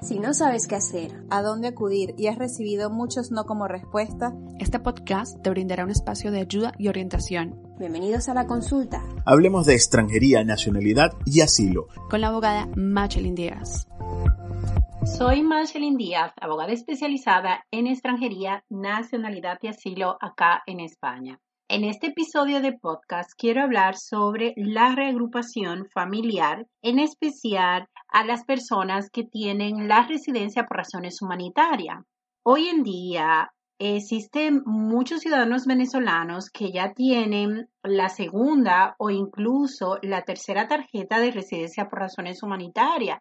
Si no sabes qué hacer, a dónde acudir y has recibido muchos no como respuesta, este podcast te brindará un espacio de ayuda y orientación. Bienvenidos a la consulta. Hablemos de extranjería, nacionalidad y asilo. Con la abogada Machelin Díaz. Soy Machelin Díaz, abogada especializada en extranjería, nacionalidad y asilo acá en España. En este episodio de podcast quiero hablar sobre la reagrupación familiar, en especial a las personas que tienen la residencia por razones humanitarias. Hoy en día existen muchos ciudadanos venezolanos que ya tienen la segunda o incluso la tercera tarjeta de residencia por razones humanitarias.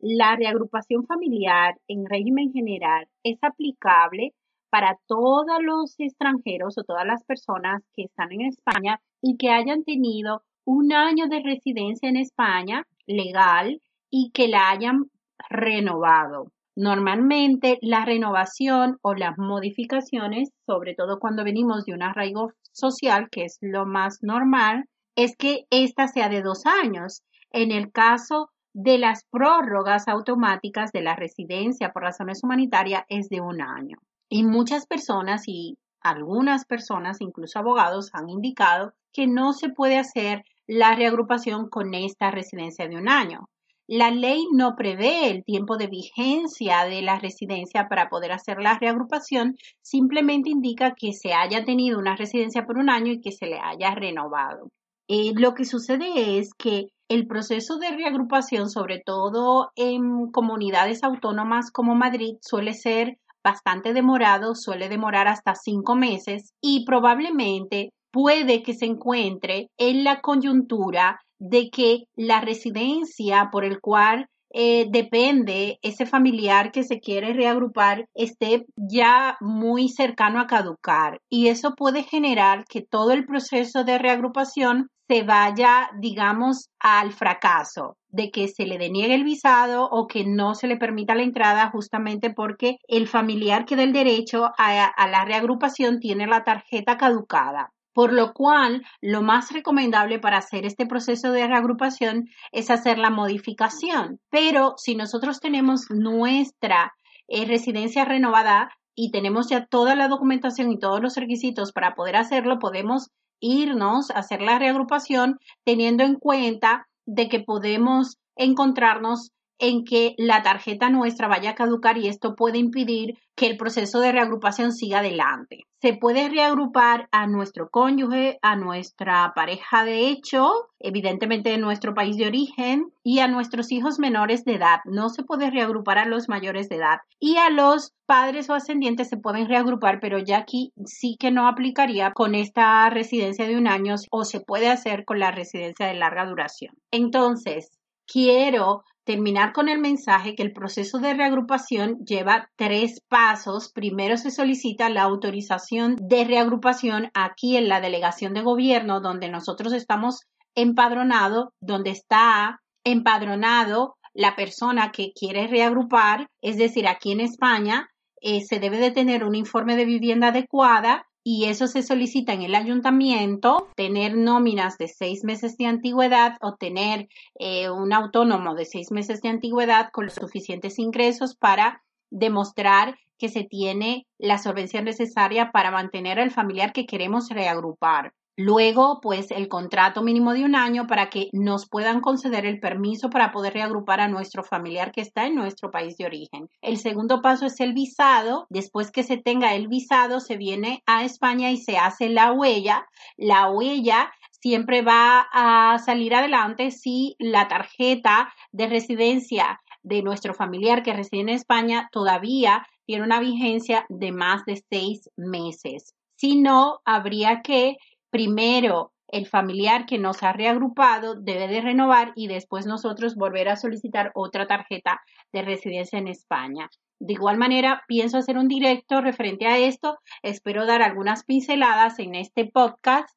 La reagrupación familiar en régimen general es aplicable para todos los extranjeros o todas las personas que están en España y que hayan tenido un año de residencia en España legal y que la hayan renovado. Normalmente la renovación o las modificaciones, sobre todo cuando venimos de un arraigo social, que es lo más normal, es que esta sea de dos años. En el caso de las prórrogas automáticas de la residencia por razones humanitarias es de un año. Y muchas personas y algunas personas, incluso abogados, han indicado que no se puede hacer la reagrupación con esta residencia de un año. La ley no prevé el tiempo de vigencia de la residencia para poder hacer la reagrupación, simplemente indica que se haya tenido una residencia por un año y que se le haya renovado. Eh, lo que sucede es que el proceso de reagrupación, sobre todo en comunidades autónomas como Madrid, suele ser bastante demorado, suele demorar hasta cinco meses y probablemente puede que se encuentre en la coyuntura de que la residencia por el cual eh, depende ese familiar que se quiere reagrupar esté ya muy cercano a caducar. Y eso puede generar que todo el proceso de reagrupación se vaya, digamos, al fracaso de que se le deniegue el visado o que no se le permita la entrada justamente porque el familiar que da el derecho a, la reagrupación tiene la tarjeta caducada. Por lo cual, lo más recomendable para hacer este proceso de reagrupación es hacer la modificación. Pero si nosotros tenemos nuestra eh, residencia renovada y tenemos ya toda la documentación y todos los requisitos para poder hacerlo, podemos irnos a hacer la reagrupación teniendo en cuenta de que podemos encontrarnos en que la tarjeta nuestra vaya a caducar y esto puede impedir que el proceso de reagrupación siga adelante. Se puede reagrupar a nuestro cónyuge, a nuestra pareja de hecho, evidentemente de nuestro país de origen y a nuestros hijos menores de edad. No se puede reagrupar a los mayores de edad y a los padres o ascendientes se pueden reagrupar, pero ya aquí sí que no aplicaría con esta residencia de un año o se puede hacer con la residencia de larga duración. Entonces, quiero terminar con el mensaje que el proceso de reagrupación lleva tres pasos. Primero se solicita la autorización de reagrupación aquí en la delegación de gobierno donde nosotros estamos empadronados, donde está empadronado la persona que quiere reagrupar, es decir, aquí en España eh, se debe de tener un informe de vivienda adecuada y eso se solicita en el ayuntamiento, tener nóminas de seis meses de antigüedad o tener eh, un autónomo de seis meses de antigüedad con los suficientes ingresos para demostrar que se tiene la solvencia necesaria para mantener al familiar que queremos reagrupar. Luego, pues el contrato mínimo de un año para que nos puedan conceder el permiso para poder reagrupar a nuestro familiar que está en nuestro país de origen. El segundo paso es el visado. Después que se tenga el visado, se viene a España y se hace la huella. La huella siempre va a salir adelante si la tarjeta de residencia de nuestro familiar que reside en España todavía tiene una vigencia de más de seis meses. Si no, habría que primero el familiar que nos ha reagrupado debe de renovar y después nosotros volver a solicitar otra tarjeta de residencia en España. De igual manera, pienso hacer un directo referente a esto. Espero dar algunas pinceladas en este podcast